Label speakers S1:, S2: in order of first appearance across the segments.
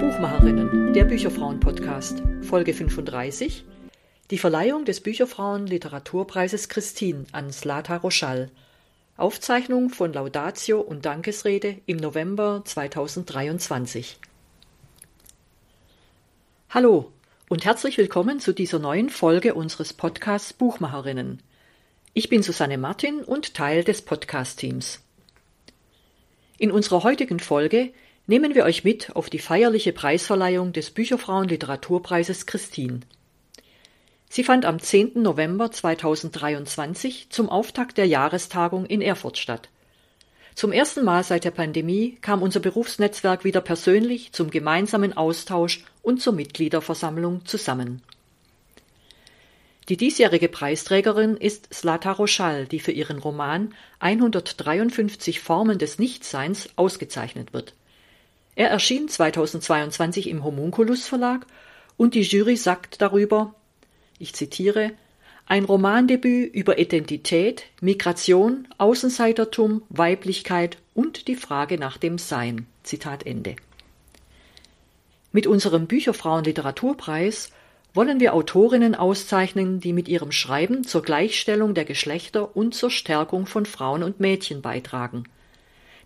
S1: Buchmacherinnen, der Bücherfrauen-Podcast, Folge 35. Die Verleihung des Bücherfrauen-Literaturpreises Christine an Slata Roschall. Aufzeichnung von Laudatio und Dankesrede im November 2023. Hallo und herzlich willkommen zu dieser neuen Folge unseres Podcasts Buchmacherinnen. Ich bin Susanne Martin und Teil des Podcast-Teams. In unserer heutigen Folge nehmen wir euch mit auf die feierliche Preisverleihung des Bücherfrauen-Literaturpreises Christine. Sie fand am 10. November 2023 zum Auftakt der Jahrestagung in Erfurt statt. Zum ersten Mal seit der Pandemie kam unser Berufsnetzwerk wieder persönlich zum gemeinsamen Austausch und zur Mitgliederversammlung zusammen. Die diesjährige Preisträgerin ist Slata Roschall, die für ihren Roman 153 Formen des Nichtseins ausgezeichnet wird. Er erschien 2022 im Homunculus Verlag und die Jury sagt darüber, ich zitiere, ein Romandebüt über Identität, Migration, Außenseitertum, Weiblichkeit und die Frage nach dem Sein. Zitat Ende. Mit unserem Bücherfrauen-Literaturpreis wollen wir Autorinnen auszeichnen, die mit ihrem Schreiben zur Gleichstellung der Geschlechter und zur Stärkung von Frauen und Mädchen beitragen.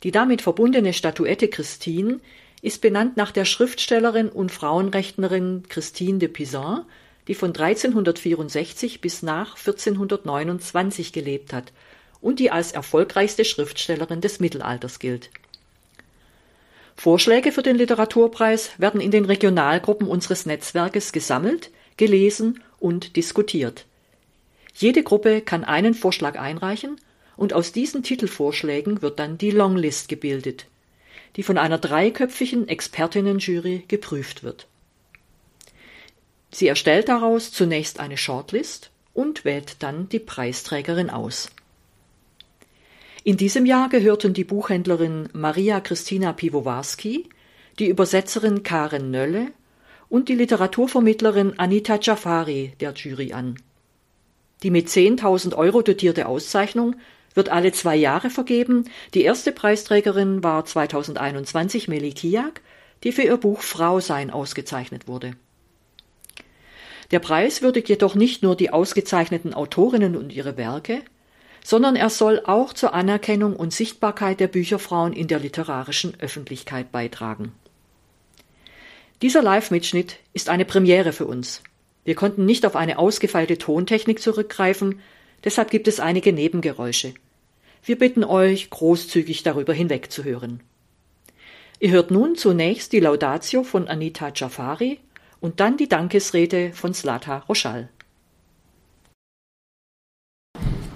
S1: Die damit verbundene Statuette Christine ist benannt nach der Schriftstellerin und Frauenrechtlerin Christine de Pizan, die von 1364 bis nach 1429 gelebt hat und die als erfolgreichste Schriftstellerin des Mittelalters gilt. Vorschläge für den Literaturpreis werden in den Regionalgruppen unseres Netzwerkes gesammelt, gelesen und diskutiert. Jede Gruppe kann einen Vorschlag einreichen und aus diesen Titelvorschlägen wird dann die Longlist gebildet, die von einer dreiköpfigen Expertinnenjury geprüft wird. Sie erstellt daraus zunächst eine Shortlist und wählt dann die Preisträgerin aus. In diesem Jahr gehörten die Buchhändlerin Maria Christina Piwowarski, die Übersetzerin Karen Nölle und die Literaturvermittlerin Anita Jafari der Jury an. Die mit 10.000 Euro dotierte Auszeichnung wird alle zwei Jahre vergeben. Die erste Preisträgerin war 2021 Meli Kiak, die für ihr Buch Frau sein ausgezeichnet wurde. Der Preis würdigt jedoch nicht nur die ausgezeichneten Autorinnen und ihre Werke, sondern er soll auch zur Anerkennung und Sichtbarkeit der Bücherfrauen in der literarischen Öffentlichkeit beitragen. Dieser Live-Mitschnitt ist eine Premiere für uns. Wir konnten nicht auf eine ausgefeilte Tontechnik zurückgreifen, deshalb gibt es einige Nebengeräusche. Wir bitten euch, großzügig darüber hinwegzuhören. Ihr hört nun zunächst die Laudatio von Anita Jafari und dann die Dankesrede von Slata Roschall.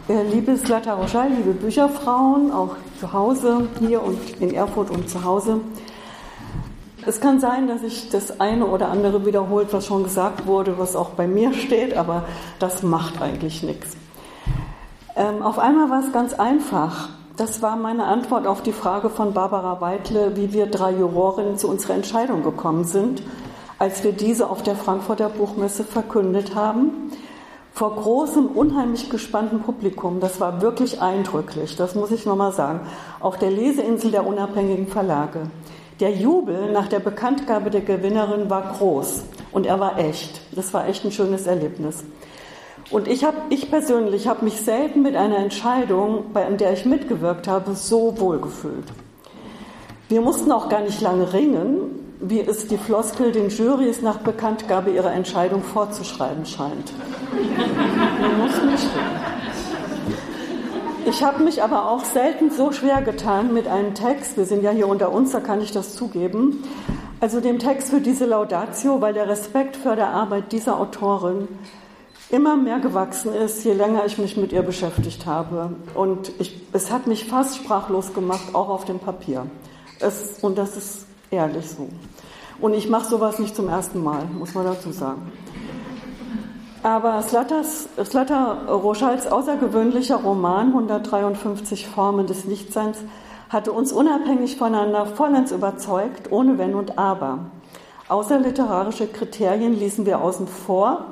S2: Liebe Slata Roschall, liebe Bücherfrauen, auch zu Hause hier und in Erfurt und zu Hause. Es kann sein, dass ich das eine oder andere wiederholt, was schon gesagt wurde, was auch bei mir steht, aber das macht eigentlich nichts. Ähm, auf einmal war es ganz einfach. Das war meine Antwort auf die Frage von Barbara Weidle, wie wir drei Jurorinnen zu unserer Entscheidung gekommen sind als wir diese auf der Frankfurter Buchmesse verkündet haben, vor großem, unheimlich gespannten Publikum. Das war wirklich eindrücklich, das muss ich nochmal sagen. Auf der Leseinsel der unabhängigen Verlage. Der Jubel nach der Bekanntgabe der Gewinnerin war groß und er war echt. Das war echt ein schönes Erlebnis. Und ich, hab, ich persönlich habe mich selten mit einer Entscheidung, bei der ich mitgewirkt habe, so wohl gefühlt. Wir mussten auch gar nicht lange ringen wie es die Floskel den Jurys nach Bekanntgabe ihrer Entscheidung vorzuschreiben scheint. Man muss nicht. Ich habe mich aber auch selten so schwer getan mit einem Text, wir sind ja hier unter uns, da kann ich das zugeben, also dem Text für diese Laudatio, weil der Respekt für der Arbeit dieser Autorin immer mehr gewachsen ist, je länger ich mich mit ihr beschäftigt habe. Und ich, es hat mich fast sprachlos gemacht, auch auf dem Papier. Es, und das ist ehrlich so. Und ich mache sowas nicht zum ersten Mal, muss man dazu sagen. Aber Slatter Roschals außergewöhnlicher Roman 153 Formen des Nichtseins hatte uns unabhängig voneinander vollends überzeugt, ohne Wenn und Aber. Außer literarische Kriterien ließen wir außen vor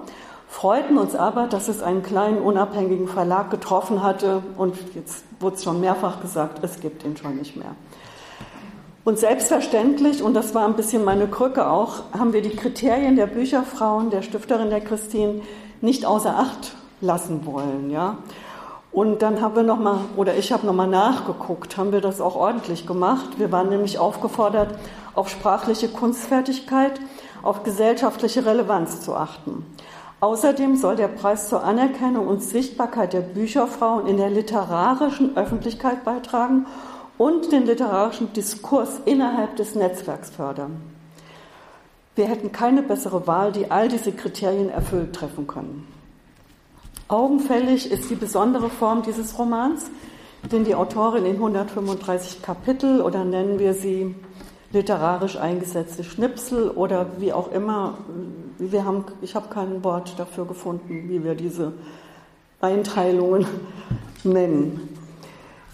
S2: freuten uns aber, dass es einen kleinen unabhängigen Verlag getroffen hatte und jetzt wurde es schon mehrfach gesagt, es gibt ihn schon nicht mehr. Und selbstverständlich, und das war ein bisschen meine Krücke auch, haben wir die Kriterien der Bücherfrauen, der Stifterin der Christine, nicht außer Acht lassen wollen. Ja? Und dann haben wir nochmal, oder ich habe nochmal nachgeguckt, haben wir das auch ordentlich gemacht. Wir waren nämlich aufgefordert, auf sprachliche Kunstfertigkeit, auf gesellschaftliche Relevanz zu achten. Außerdem soll der Preis zur Anerkennung und Sichtbarkeit der Bücherfrauen in der literarischen Öffentlichkeit beitragen und den literarischen Diskurs innerhalb des Netzwerks fördern. Wir hätten keine bessere Wahl, die all diese Kriterien erfüllt treffen können. Augenfällig ist die besondere Form dieses Romans, den die Autorin in 135 Kapitel oder nennen wir sie literarisch eingesetzte Schnipsel oder wie auch immer, wir haben, ich habe kein Wort dafür gefunden, wie wir diese Einteilungen nennen.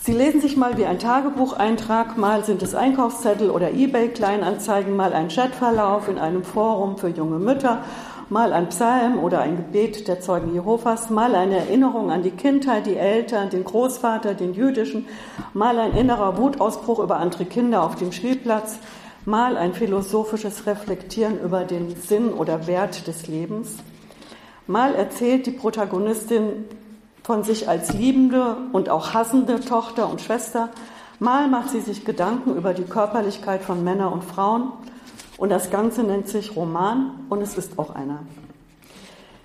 S2: Sie lesen sich mal wie ein Tagebucheintrag, mal sind es Einkaufszettel oder eBay-Kleinanzeigen, mal ein Chatverlauf in einem Forum für junge Mütter, mal ein Psalm oder ein Gebet der Zeugen Jehovas, mal eine Erinnerung an die Kindheit, die Eltern, den Großvater, den jüdischen, mal ein innerer Wutausbruch über andere Kinder auf dem Spielplatz, mal ein philosophisches Reflektieren über den Sinn oder Wert des Lebens. Mal erzählt die Protagonistin von sich als liebende und auch hassende Tochter und Schwester. Mal macht sie sich Gedanken über die Körperlichkeit von Männern und Frauen. Und das Ganze nennt sich Roman und es ist auch einer.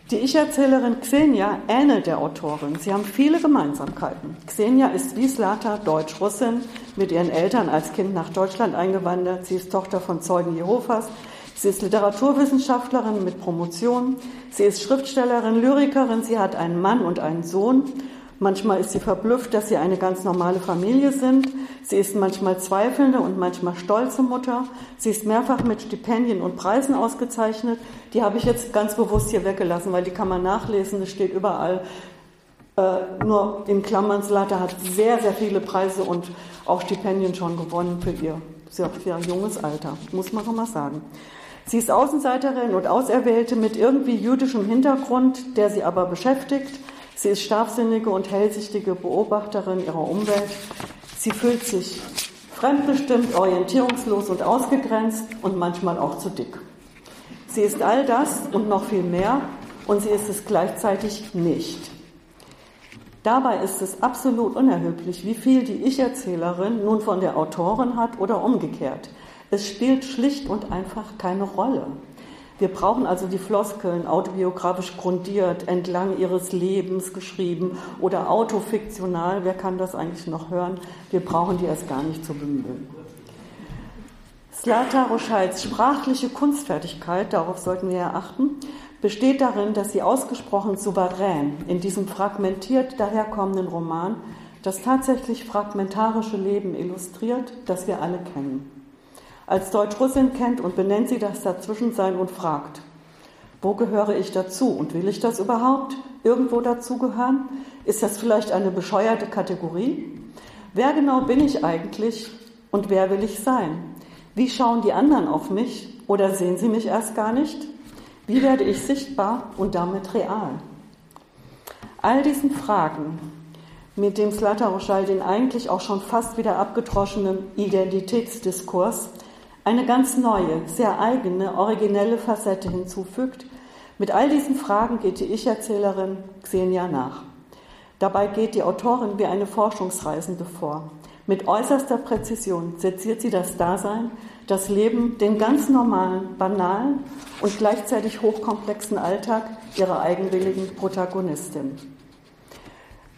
S2: Die Ich-Erzählerin Xenia ähnelt der Autorin. Sie haben viele Gemeinsamkeiten. Xenia ist wie Slata Deutsch-Russin, mit ihren Eltern als Kind nach Deutschland eingewandert. Sie ist Tochter von Zeugen Jehovas. Sie ist Literaturwissenschaftlerin mit Promotion. Sie ist Schriftstellerin, Lyrikerin. Sie hat einen Mann und einen Sohn. Manchmal ist sie verblüfft, dass sie eine ganz normale Familie sind. Sie ist manchmal zweifelnde und manchmal stolze Mutter. Sie ist mehrfach mit Stipendien und Preisen ausgezeichnet. Die habe ich jetzt ganz bewusst hier weggelassen, weil die kann man nachlesen. Es steht überall. Äh, nur in Klammern, Slater hat sehr, sehr viele Preise und auch Stipendien schon gewonnen für ihr sehr, sehr junges Alter, muss man schon mal sagen. Sie ist Außenseiterin und Auserwählte mit irgendwie jüdischem Hintergrund, der sie aber beschäftigt. Sie ist scharfsinnige und hellsichtige Beobachterin ihrer Umwelt. Sie fühlt sich fremdbestimmt, orientierungslos und ausgegrenzt und manchmal auch zu dick. Sie ist all das und noch viel mehr und sie ist es gleichzeitig nicht. Dabei ist es absolut unerheblich, wie viel die Ich-Erzählerin nun von der Autorin hat oder umgekehrt. Es spielt schlicht und einfach keine Rolle. Wir brauchen also die Floskeln autobiografisch grundiert, entlang ihres Lebens geschrieben oder autofiktional. Wer kann das eigentlich noch hören? Wir brauchen die erst gar nicht zu bemühen. Slata Roscheids sprachliche Kunstfertigkeit, darauf sollten wir achten, besteht darin, dass sie ausgesprochen souverän in diesem fragmentiert daherkommenden Roman das tatsächlich fragmentarische Leben illustriert, das wir alle kennen. Als Deutsch-Russin kennt und benennt sie das Dazwischensein und fragt, wo gehöre ich dazu und will ich das überhaupt? Irgendwo dazugehören? Ist das vielleicht eine bescheuerte Kategorie? Wer genau bin ich eigentlich und wer will ich sein? Wie schauen die anderen auf mich oder sehen sie mich erst gar nicht? Wie werde ich sichtbar und damit real? All diesen Fragen, mit dem Slata den eigentlich auch schon fast wieder abgedroschenen Identitätsdiskurs eine ganz neue, sehr eigene, originelle Facette hinzufügt. Mit all diesen Fragen geht die Ich-Erzählerin Xenia nach. Dabei geht die Autorin wie eine Forschungsreisende vor. Mit äußerster Präzision seziert sie das Dasein, das Leben, den ganz normalen, banalen und gleichzeitig hochkomplexen Alltag ihrer eigenwilligen Protagonistin.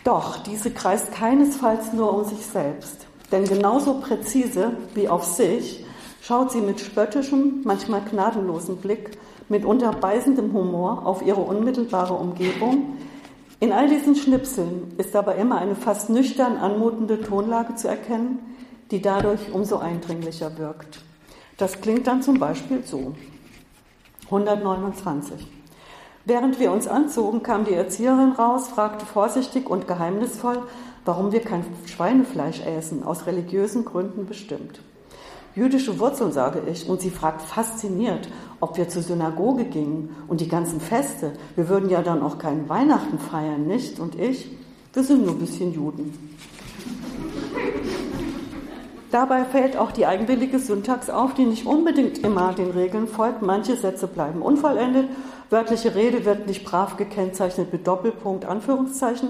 S2: Doch diese kreist keinesfalls nur um sich selbst, denn genauso präzise wie auf sich schaut sie mit spöttischem, manchmal gnadenlosen Blick, mit unterbeißendem Humor auf ihre unmittelbare Umgebung. In all diesen Schnipseln ist aber immer eine fast nüchtern anmutende Tonlage zu erkennen, die dadurch umso eindringlicher wirkt. Das klingt dann zum Beispiel so. 129. Während wir uns anzogen, kam die Erzieherin raus, fragte vorsichtig und geheimnisvoll, warum wir kein Schweinefleisch essen, aus religiösen Gründen bestimmt. Jüdische Wurzeln, sage ich. Und sie fragt fasziniert, ob wir zur Synagoge gingen und die ganzen Feste. Wir würden ja dann auch keinen Weihnachten feiern, nicht? Und ich, wir sind nur ein bisschen Juden. Dabei fällt auch die eigenwillige Syntax auf, die nicht unbedingt immer den Regeln folgt. Manche Sätze bleiben unvollendet. Wörtliche Rede wird nicht brav gekennzeichnet mit Doppelpunkt, Anführungszeichen.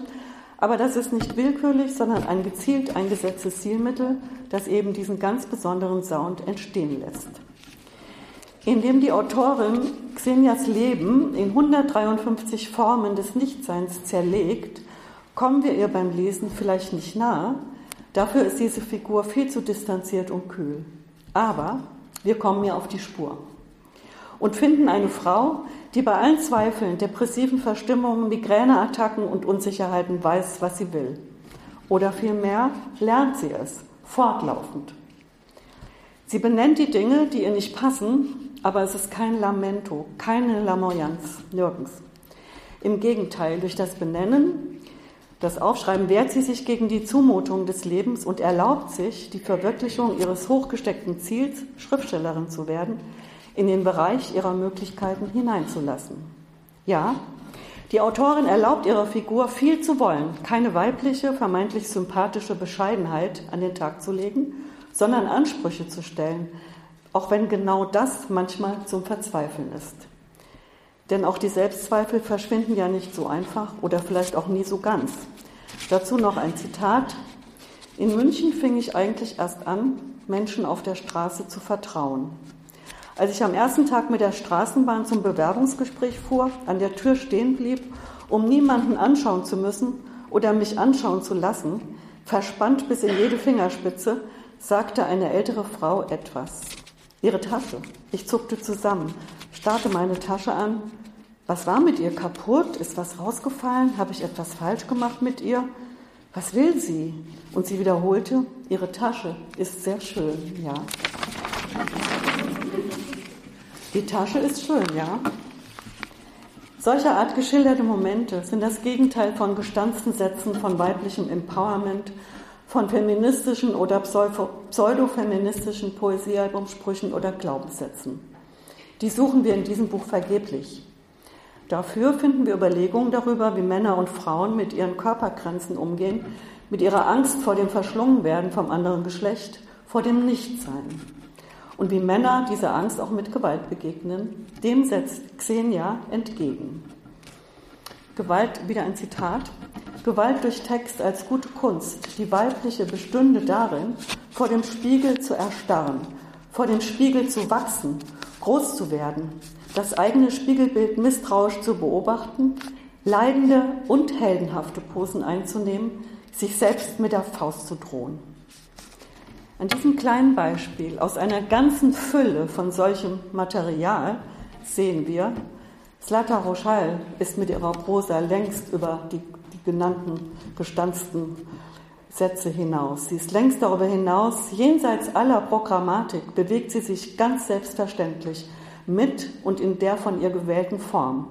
S2: Aber das ist nicht willkürlich, sondern ein gezielt eingesetztes Zielmittel, das eben diesen ganz besonderen Sound entstehen lässt. Indem die Autorin Xenias Leben in 153 Formen des Nichtseins zerlegt, kommen wir ihr beim Lesen vielleicht nicht nahe, Dafür ist diese Figur viel zu distanziert und kühl. Aber wir kommen ihr auf die Spur und finden eine Frau, die bei allen Zweifeln, depressiven Verstimmungen, Migräneattacken und Unsicherheiten weiß, was sie will. Oder vielmehr lernt sie es, fortlaufend. Sie benennt die Dinge, die ihr nicht passen, aber es ist kein Lamento, keine Lamoyanz, nirgends. Im Gegenteil, durch das Benennen das Aufschreiben wehrt sie sich gegen die Zumutung des Lebens und erlaubt sich, die Verwirklichung ihres hochgesteckten Ziels, Schriftstellerin zu werden, in den Bereich ihrer Möglichkeiten hineinzulassen. Ja, die Autorin erlaubt ihrer Figur viel zu wollen, keine weibliche, vermeintlich sympathische Bescheidenheit an den Tag zu legen, sondern Ansprüche zu stellen, auch wenn genau das manchmal zum Verzweifeln ist. Denn auch die Selbstzweifel verschwinden ja nicht so einfach oder vielleicht auch nie so ganz. Dazu noch ein Zitat. In München fing ich eigentlich erst an, Menschen auf der Straße zu vertrauen. Als ich am ersten Tag mit der Straßenbahn zum Bewerbungsgespräch fuhr, an der Tür stehen blieb, um niemanden anschauen zu müssen oder mich anschauen zu lassen, verspannt bis in jede Fingerspitze, sagte eine ältere Frau etwas. Ihre Tasche. Ich zuckte zusammen, starrte meine Tasche an was war mit ihr kaputt? Ist was rausgefallen? Habe ich etwas falsch gemacht mit ihr? Was will sie? Und sie wiederholte, ihre Tasche ist sehr schön, ja. Die Tasche ist schön, ja. Solche Art geschilderte Momente sind das Gegenteil von gestanzten Sätzen von weiblichem Empowerment, von feministischen oder pseudofeministischen Poesiealbumsprüchen oder Glaubenssätzen. Die suchen wir in diesem Buch vergeblich. Dafür finden wir Überlegungen darüber, wie Männer und Frauen mit ihren Körpergrenzen umgehen, mit ihrer Angst vor dem Verschlungenwerden vom anderen Geschlecht, vor dem Nichtsein. Und wie Männer dieser Angst auch mit Gewalt begegnen, dem setzt Xenia entgegen. Gewalt, wieder ein Zitat. Gewalt durch Text als gute Kunst, die weibliche bestünde darin, vor dem Spiegel zu erstarren, vor dem Spiegel zu wachsen, groß zu werden, das eigene Spiegelbild misstrauisch zu beobachten, leidende und heldenhafte Posen einzunehmen, sich selbst mit der Faust zu drohen. An diesem kleinen Beispiel aus einer ganzen Fülle von solchem Material sehen wir, Slata Rochal ist mit ihrer Prosa längst über die, die genannten gestanzten Sätze hinaus. Sie ist längst darüber hinaus, jenseits aller Programmatik bewegt sie sich ganz selbstverständlich mit und in der von ihr gewählten Form,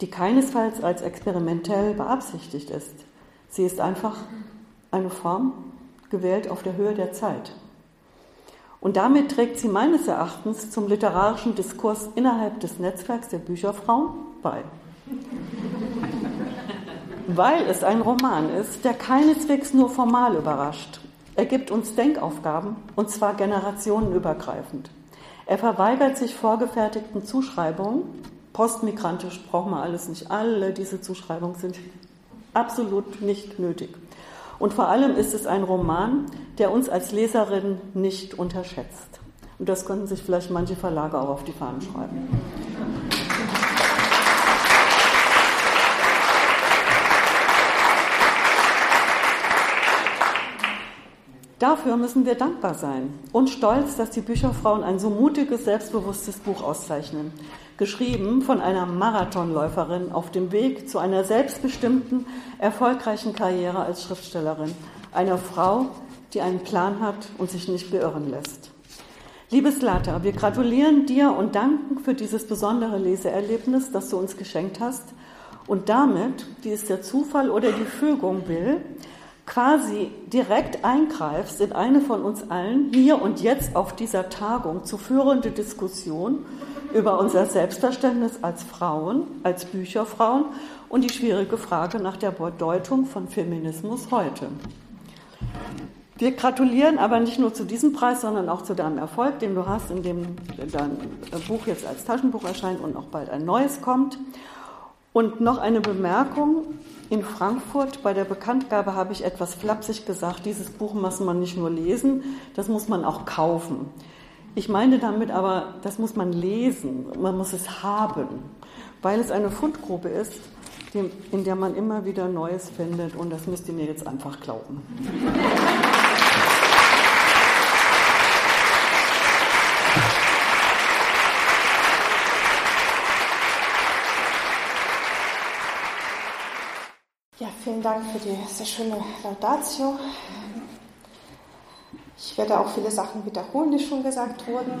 S2: die keinesfalls als experimentell beabsichtigt ist. Sie ist einfach eine Form gewählt auf der Höhe der Zeit. Und damit trägt sie meines Erachtens zum literarischen Diskurs innerhalb des Netzwerks der Bücherfrauen bei. Weil es ein Roman ist, der keineswegs nur formal überrascht. Er gibt uns Denkaufgaben, und zwar generationenübergreifend. Er verweigert sich vorgefertigten Zuschreibungen. Postmigrantisch braucht man alles nicht. Alle diese Zuschreibungen sind absolut nicht nötig. Und vor allem ist es ein Roman, der uns als Leserin nicht unterschätzt. Und das könnten sich vielleicht manche Verlage auch auf die Fahnen schreiben. Dafür müssen wir dankbar sein und stolz, dass die Bücherfrauen ein so mutiges, selbstbewusstes Buch auszeichnen. Geschrieben von einer Marathonläuferin auf dem Weg zu einer selbstbestimmten, erfolgreichen Karriere als Schriftstellerin. Einer Frau, die einen Plan hat und sich nicht beirren lässt. Liebes Lata, wir gratulieren dir und danken für dieses besondere Leseerlebnis, das du uns geschenkt hast. Und damit, wie es der Zufall oder die Fügung will, quasi direkt eingreifst in eine von uns allen hier und jetzt auf dieser Tagung zu führende Diskussion über unser Selbstverständnis als Frauen, als Bücherfrauen und die schwierige Frage nach der Bedeutung von Feminismus heute. Wir gratulieren aber nicht nur zu diesem Preis, sondern auch zu deinem Erfolg, den du hast, in dem dein Buch jetzt als Taschenbuch erscheint und auch bald ein neues kommt. Und noch eine Bemerkung. In Frankfurt bei der Bekanntgabe habe ich etwas flapsig gesagt, dieses Buch muss man nicht nur lesen, das muss man auch kaufen. Ich meine damit aber, das muss man lesen, man muss es haben, weil es eine Fundgrube ist, in der man immer wieder Neues findet und das müsst ihr mir jetzt einfach glauben.
S3: Vielen Dank für die sehr schöne Laudatio. Ich werde auch viele Sachen wiederholen, die schon gesagt wurden.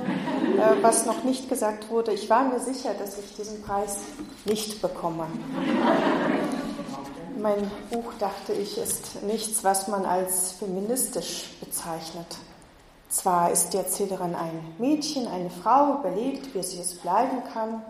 S3: Äh, was noch nicht gesagt wurde, ich war mir sicher, dass ich diesen Preis nicht bekomme. Mein Buch, dachte ich, ist nichts, was man als feministisch bezeichnet. Zwar ist die Erzählerin ein Mädchen, eine Frau, überlegt, wie sie es bleiben kann,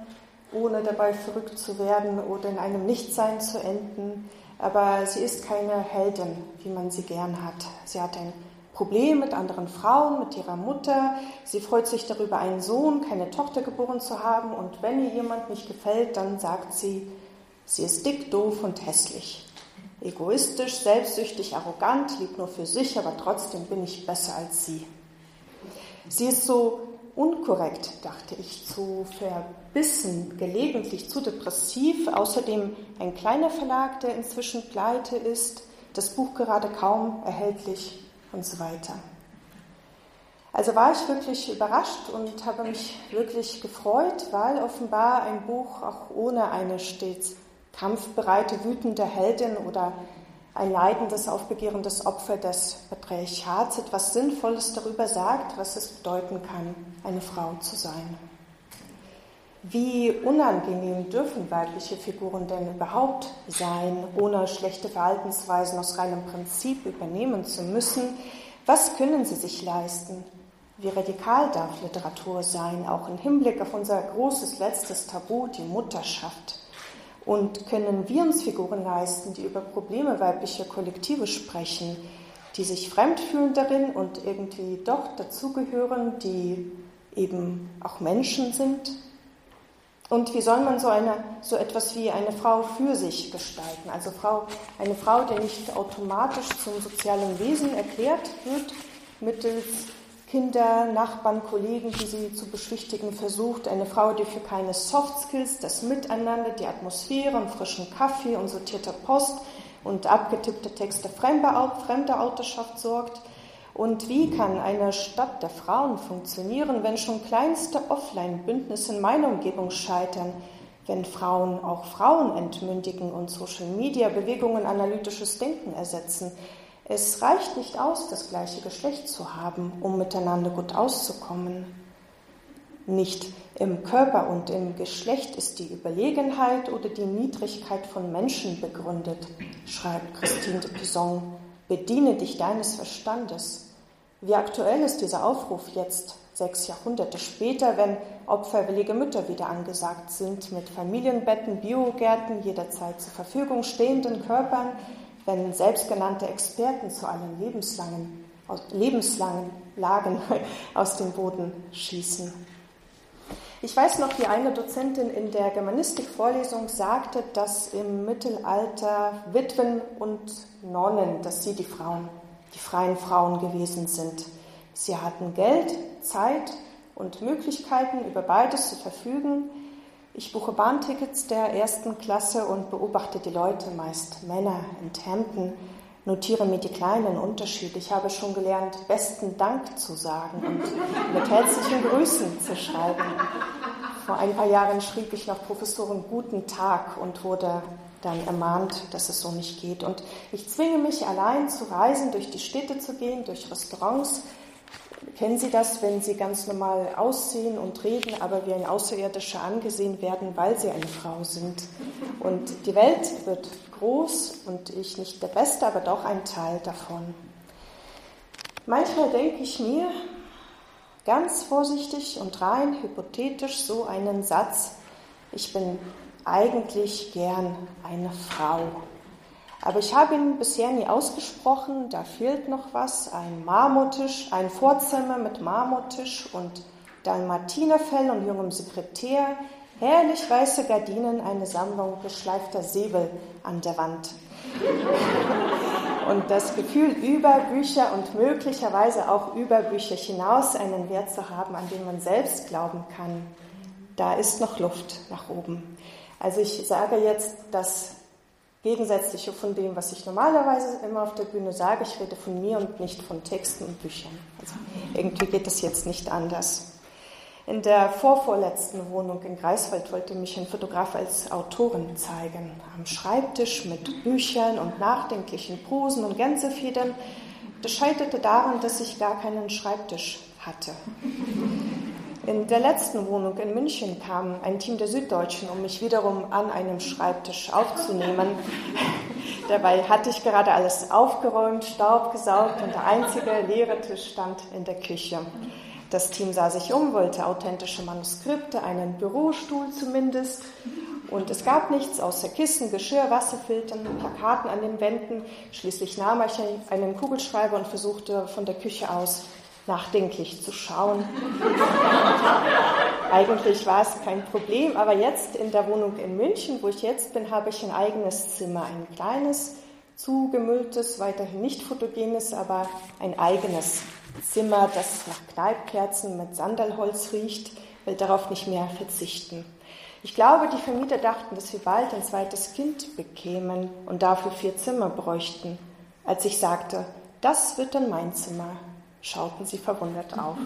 S3: ohne dabei verrückt zu werden oder in einem Nichtsein zu enden aber sie ist keine Heldin, wie man sie gern hat. Sie hat ein Problem mit anderen Frauen, mit ihrer Mutter. Sie freut sich darüber, einen Sohn, keine Tochter geboren zu haben. Und wenn ihr jemand nicht gefällt, dann sagt sie, sie ist dick, doof und hässlich. Egoistisch, selbstsüchtig, arrogant, liebt nur für sich, aber trotzdem bin ich besser als sie. Sie ist so unkorrekt, dachte ich, zu verbissen, gelegentlich zu depressiv. Außerdem ein kleiner Verlag, der inzwischen pleite ist, das Buch gerade kaum erhältlich und so weiter. Also war ich wirklich überrascht und habe mich wirklich gefreut, weil offenbar ein Buch auch ohne eine stets kampfbereite, wütende Heldin oder ein leidendes, aufbegehrendes Opfer des Patriarchats etwas Sinnvolles darüber sagt, was es bedeuten kann, eine Frau zu sein. Wie unangenehm dürfen weibliche Figuren denn überhaupt sein, ohne schlechte Verhaltensweisen aus reinem Prinzip übernehmen zu müssen? Was können sie sich leisten? Wie radikal darf Literatur sein, auch im Hinblick auf unser großes letztes Tabu, die Mutterschaft? Und können wir uns Figuren leisten, die über Probleme weiblicher Kollektive sprechen, die sich fremd fühlen darin und irgendwie doch dazugehören, die eben auch Menschen sind? Und wie soll man so, eine, so etwas wie eine Frau für sich gestalten? Also Frau, eine Frau, die nicht automatisch zum sozialen Wesen erklärt wird, mittels Kinder, Nachbarn, Kollegen, die sie zu beschwichtigen versucht. Eine Frau, die für keine Soft Skills, das Miteinander, die Atmosphäre, einen frischen Kaffee und sortierte Post und abgetippte Texte fremder, fremder Autorschaft sorgt. Und wie kann eine Stadt der Frauen funktionieren, wenn schon kleinste Offline-Bündnisse in meiner Umgebung scheitern, wenn Frauen auch Frauen entmündigen und Social-Media-Bewegungen analytisches Denken ersetzen, es reicht nicht aus, das gleiche Geschlecht zu haben, um miteinander gut auszukommen. Nicht im Körper und im Geschlecht ist die Überlegenheit oder die Niedrigkeit von Menschen begründet, schreibt Christine de Pizon. Bediene dich deines Verstandes. Wie aktuell ist dieser Aufruf jetzt, sechs Jahrhunderte später, wenn opferwillige Mütter wieder angesagt sind, mit Familienbetten, Biogärten, jederzeit zur Verfügung stehenden Körpern, wenn selbstgenannte Experten zu allen lebenslangen, lebenslangen Lagen aus dem Boden schießen. Ich weiß noch, wie eine Dozentin in der Germanistikvorlesung sagte, dass im Mittelalter Witwen und Nonnen, dass sie die Frauen, die freien Frauen gewesen sind. Sie hatten Geld, Zeit und Möglichkeiten, über beides zu verfügen. Ich buche Bahntickets der ersten Klasse und beobachte die Leute, meist Männer in Hemden, notiere mir die kleinen Unterschiede. Ich habe schon gelernt, besten Dank zu sagen und mit herzlichen Grüßen zu schreiben. Vor ein paar Jahren schrieb ich noch Professoren Guten Tag und wurde dann ermahnt, dass es so nicht geht. Und ich zwinge mich allein zu reisen, durch die Städte zu gehen, durch Restaurants, kennen Sie das, wenn Sie ganz normal aussehen und reden, aber wie ein Außerirdischer angesehen werden, weil Sie eine Frau sind? Und die Welt wird groß und ich nicht der Beste, aber doch ein Teil davon. Manchmal denke ich mir, ganz vorsichtig und rein hypothetisch so einen Satz, ich bin eigentlich gern eine Frau. Aber ich habe ihn bisher nie ausgesprochen, da fehlt noch was, ein Marmortisch, ein Vorzimmer mit Marmortisch und Dalmatinerfell und jungem Sekretär, herrlich weiße Gardinen, eine Sammlung geschleifter Säbel an der Wand. Und das Gefühl, über Bücher und möglicherweise auch über Bücher hinaus einen Wert zu haben, an den man selbst glauben kann, da ist noch Luft nach oben. Also ich sage jetzt das Gegensätzliche von dem, was ich normalerweise immer auf der Bühne sage. Ich rede von mir und nicht von Texten und Büchern. Also irgendwie geht das jetzt nicht anders. In der vorvorletzten Wohnung in Greifswald wollte mich ein Fotograf als Autorin zeigen. Am Schreibtisch mit Büchern und nachdenklichen Prosen und Gänsefedern. Das scheiterte daran, dass ich gar keinen Schreibtisch hatte. In der letzten Wohnung in München kam ein Team der Süddeutschen, um mich wiederum an einem Schreibtisch aufzunehmen. Dabei hatte ich gerade alles aufgeräumt, Staub gesaugt und der einzige leere Tisch stand in der Küche. Das Team sah sich um, wollte authentische Manuskripte, einen Bürostuhl zumindest. Und es gab nichts außer Kissen, Geschirr, Wasserfiltern, Plakaten an den Wänden. Schließlich nahm ich einen Kugelschreiber und versuchte von der Küche aus nachdenklich zu schauen. Eigentlich war es kein Problem, aber jetzt in der Wohnung in München, wo ich jetzt bin, habe ich ein eigenes Zimmer, ein kleines, zugemülltes, weiterhin nicht fotogenes, aber ein eigenes Zimmer, das nach Kneipkerzen mit Sandalholz riecht, will darauf nicht mehr verzichten. Ich glaube, die Vermieter dachten, dass wir bald ein zweites Kind bekämen und dafür vier Zimmer bräuchten. Als ich sagte, das wird dann mein Zimmer, schauten sie verwundert auf.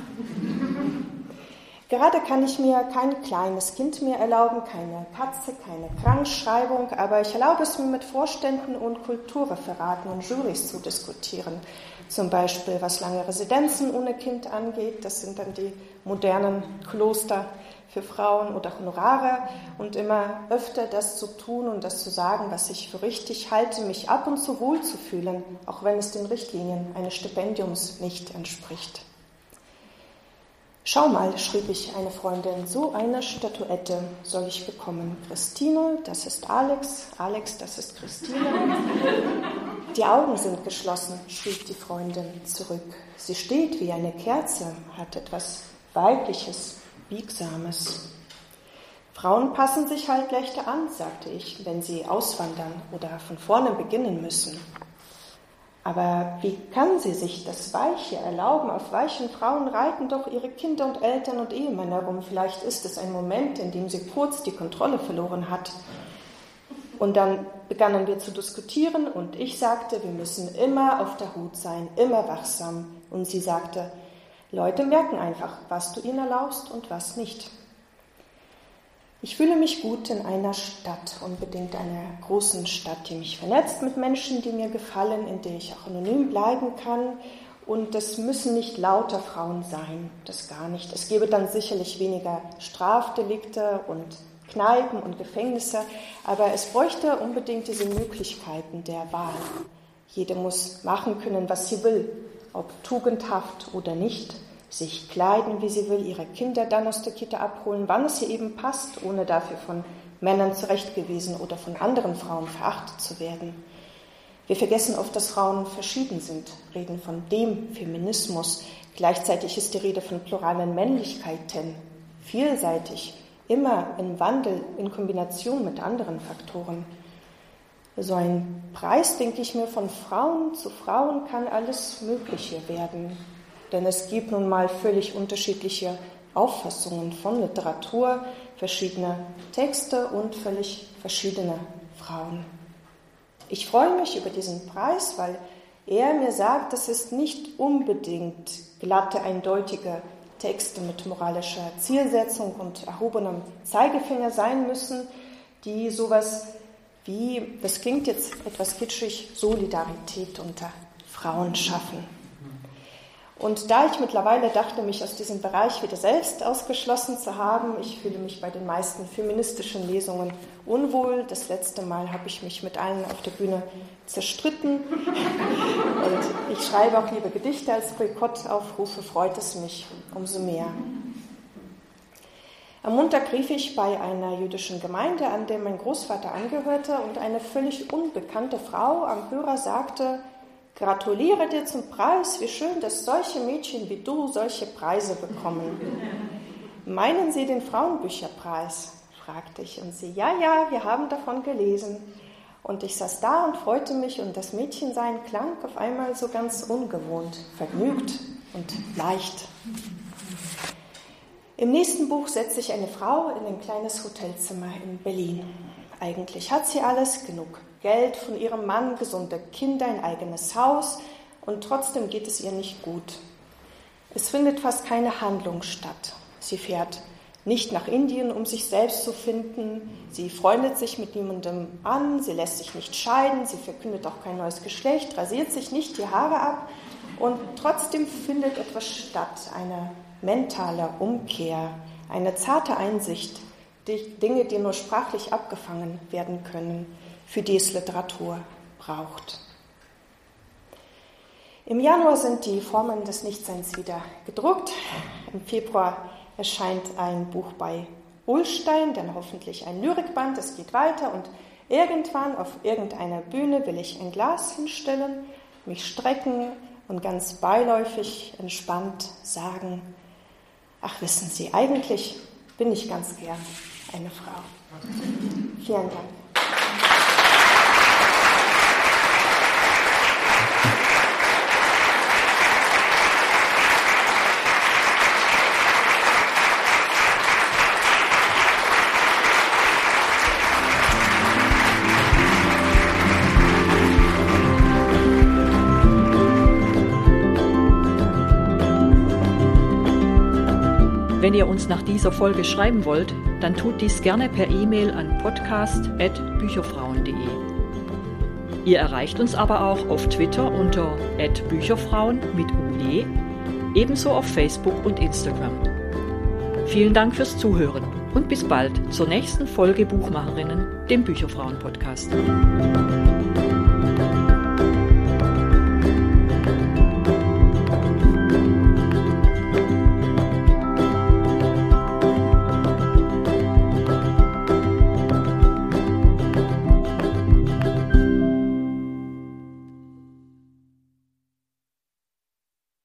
S3: Gerade kann ich mir kein kleines Kind mehr erlauben, keine Katze, keine Krankschreibung, aber ich erlaube es mir mit Vorständen und Kulturreferaten und Jurys zu diskutieren. Zum Beispiel, was lange Residenzen ohne Kind angeht, das sind dann die modernen Kloster für Frauen oder Honorare und immer öfter das zu tun und das zu sagen, was ich für richtig halte, mich ab und zu wohl zu fühlen, auch wenn es den Richtlinien eines Stipendiums nicht entspricht. Schau mal, schrieb ich eine Freundin, so eine Statuette soll ich bekommen. Christine, das ist Alex, Alex, das ist Christine. Die Augen sind geschlossen, schrieb die Freundin zurück. Sie steht wie eine Kerze, hat etwas Weibliches, Biegsames. Frauen passen sich halt leichter an, sagte ich, wenn sie auswandern oder von vorne beginnen müssen. Aber wie kann sie sich das Weiche erlauben? Auf weichen Frauen reiten doch ihre Kinder und Eltern und Ehemänner rum. Vielleicht ist es ein Moment, in dem sie kurz die Kontrolle verloren hat. Und dann begannen wir zu diskutieren und ich sagte, wir müssen immer auf der Hut sein, immer wachsam. Und sie sagte, Leute merken einfach, was du ihnen erlaubst und was nicht. Ich fühle mich gut in einer Stadt, unbedingt einer großen Stadt, die mich vernetzt mit Menschen, die mir gefallen, in der ich auch anonym bleiben kann. Und das müssen nicht lauter Frauen sein, das gar nicht. Es gäbe dann sicherlich weniger Strafdelikte und Kneipen und Gefängnisse, aber es bräuchte unbedingt diese Möglichkeiten der Wahl. Jede muss machen können, was sie will, ob tugendhaft oder nicht, sich kleiden, wie sie will, ihre Kinder dann aus der Kita abholen, wann es ihr eben passt, ohne dafür von Männern zurechtgewiesen oder von anderen Frauen verachtet zu werden. Wir vergessen oft, dass Frauen verschieden sind, reden von dem Feminismus. Gleichzeitig ist die Rede von pluralen Männlichkeiten, vielseitig, immer im Wandel in Kombination mit anderen Faktoren so ein Preis, denke ich mir, von Frauen zu Frauen kann alles Mögliche werden. Denn es gibt nun mal völlig unterschiedliche Auffassungen von Literatur, verschiedene Texte und völlig verschiedene Frauen. Ich freue mich über diesen Preis, weil er mir sagt, dass es nicht unbedingt glatte, eindeutige Texte mit moralischer Zielsetzung und erhobenem Zeigefinger sein müssen, die sowas wie, das klingt jetzt etwas kitschig, Solidarität unter Frauen schaffen. Und da ich mittlerweile dachte, mich aus diesem Bereich wieder selbst ausgeschlossen zu haben, ich fühle mich bei den meisten feministischen Lesungen unwohl. Das letzte Mal habe ich mich mit allen auf der Bühne zerstritten. Und ich schreibe auch liebe Gedichte als Boykottaufrufe, freut es mich umso mehr. Am Montag rief ich bei einer jüdischen Gemeinde, an der mein Großvater angehörte, und eine völlig unbekannte Frau am Hörer sagte, Gratuliere dir zum Preis, wie schön, dass solche Mädchen wie du solche Preise bekommen. Meinen Sie den Frauenbücherpreis? fragte ich und sie, ja, ja, wir haben davon gelesen. Und ich saß da und freute mich und das Mädchensein klang auf einmal so ganz ungewohnt, vergnügt und leicht. Im nächsten Buch setze ich eine Frau in ein kleines Hotelzimmer in Berlin. Eigentlich hat sie alles, genug Geld von ihrem Mann, gesunde Kinder, ein eigenes Haus und trotzdem geht es ihr nicht gut. Es findet fast keine Handlung statt. Sie fährt nicht nach Indien, um sich selbst zu finden. Sie freundet sich mit niemandem an, sie lässt sich nicht scheiden, sie verkündet auch kein neues Geschlecht, rasiert sich nicht die Haare ab und trotzdem findet etwas statt, eine mentale Umkehr, eine zarte Einsicht, die Dinge, die nur sprachlich abgefangen werden können für die es Literatur braucht. Im Januar sind die Formen des Nichtseins wieder gedruckt. Im Februar erscheint ein Buch bei Ulstein, dann hoffentlich ein Lyrikband. Es geht weiter und irgendwann auf irgendeiner Bühne will ich ein Glas hinstellen, mich strecken und ganz beiläufig entspannt sagen, ach wissen Sie, eigentlich bin ich ganz gern eine Frau. Vielen Dank.
S1: Wenn ihr uns nach dieser Folge schreiben wollt, dann tut dies gerne per E-Mail an podcast.bücherfrauen.de. Ihr erreicht uns aber auch auf Twitter unter @bücherfrauen mit UE, ebenso auf Facebook und Instagram. Vielen Dank fürs Zuhören und bis bald zur nächsten Folge Buchmacherinnen, dem Bücherfrauen Podcast.